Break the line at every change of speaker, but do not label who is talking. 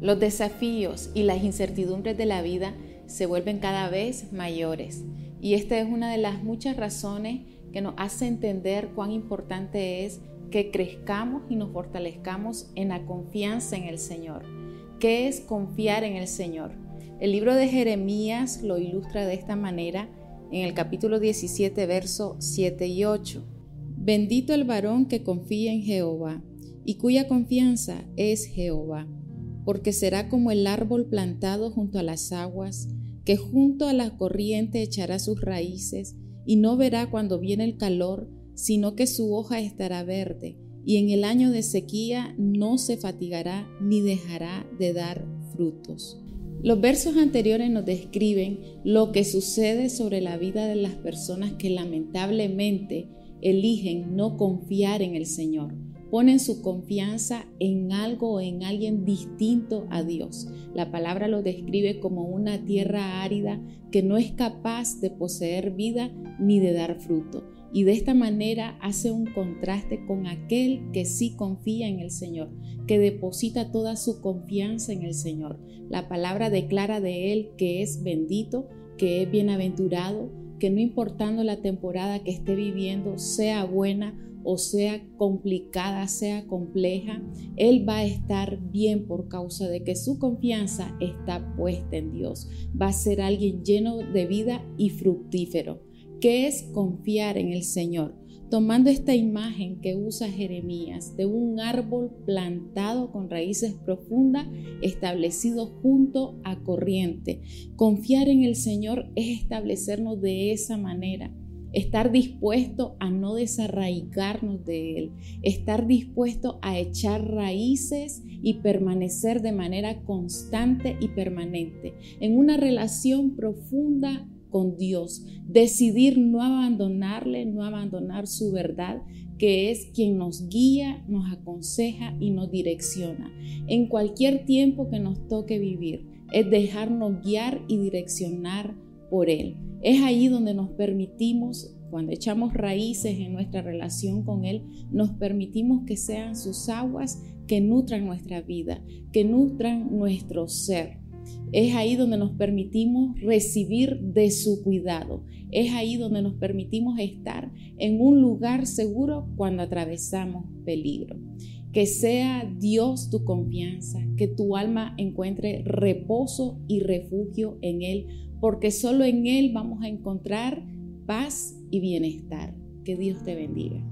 Los desafíos y las incertidumbres de la vida se vuelven cada vez mayores y esta es una de las muchas razones que nos hace entender cuán importante es que crezcamos y nos fortalezcamos en la confianza en el Señor. ¿Qué es confiar en el Señor? El libro de Jeremías lo ilustra de esta manera en el capítulo 17, versos 7 y 8. Bendito el varón que confía en Jehová y cuya confianza es Jehová porque será como el árbol plantado junto a las aguas, que junto a la corriente echará sus raíces, y no verá cuando viene el calor, sino que su hoja estará verde, y en el año de sequía no se fatigará ni dejará de dar frutos. Los versos anteriores nos describen lo que sucede sobre la vida de las personas que lamentablemente eligen no confiar en el Señor ponen su confianza en algo o en alguien distinto a Dios. La palabra lo describe como una tierra árida que no es capaz de poseer vida ni de dar fruto. Y de esta manera hace un contraste con aquel que sí confía en el Señor, que deposita toda su confianza en el Señor. La palabra declara de él que es bendito, que es bienaventurado, que no importando la temporada que esté viviendo, sea buena o sea complicada, sea compleja, Él va a estar bien por causa de que su confianza está puesta en Dios. Va a ser alguien lleno de vida y fructífero. ¿Qué es confiar en el Señor? Tomando esta imagen que usa Jeremías de un árbol plantado con raíces profundas, establecido junto a corriente. Confiar en el Señor es establecernos de esa manera estar dispuesto a no desarraigarnos de Él, estar dispuesto a echar raíces y permanecer de manera constante y permanente en una relación profunda con Dios, decidir no abandonarle, no abandonar su verdad, que es quien nos guía, nos aconseja y nos direcciona. En cualquier tiempo que nos toque vivir, es dejarnos guiar y direccionar por Él. Es ahí donde nos permitimos, cuando echamos raíces en nuestra relación con Él, nos permitimos que sean sus aguas que nutran nuestra vida, que nutran nuestro ser. Es ahí donde nos permitimos recibir de su cuidado. Es ahí donde nos permitimos estar en un lugar seguro cuando atravesamos peligro. Que sea Dios tu confianza, que tu alma encuentre reposo y refugio en Él, porque solo en Él vamos a encontrar paz y bienestar. Que Dios te bendiga.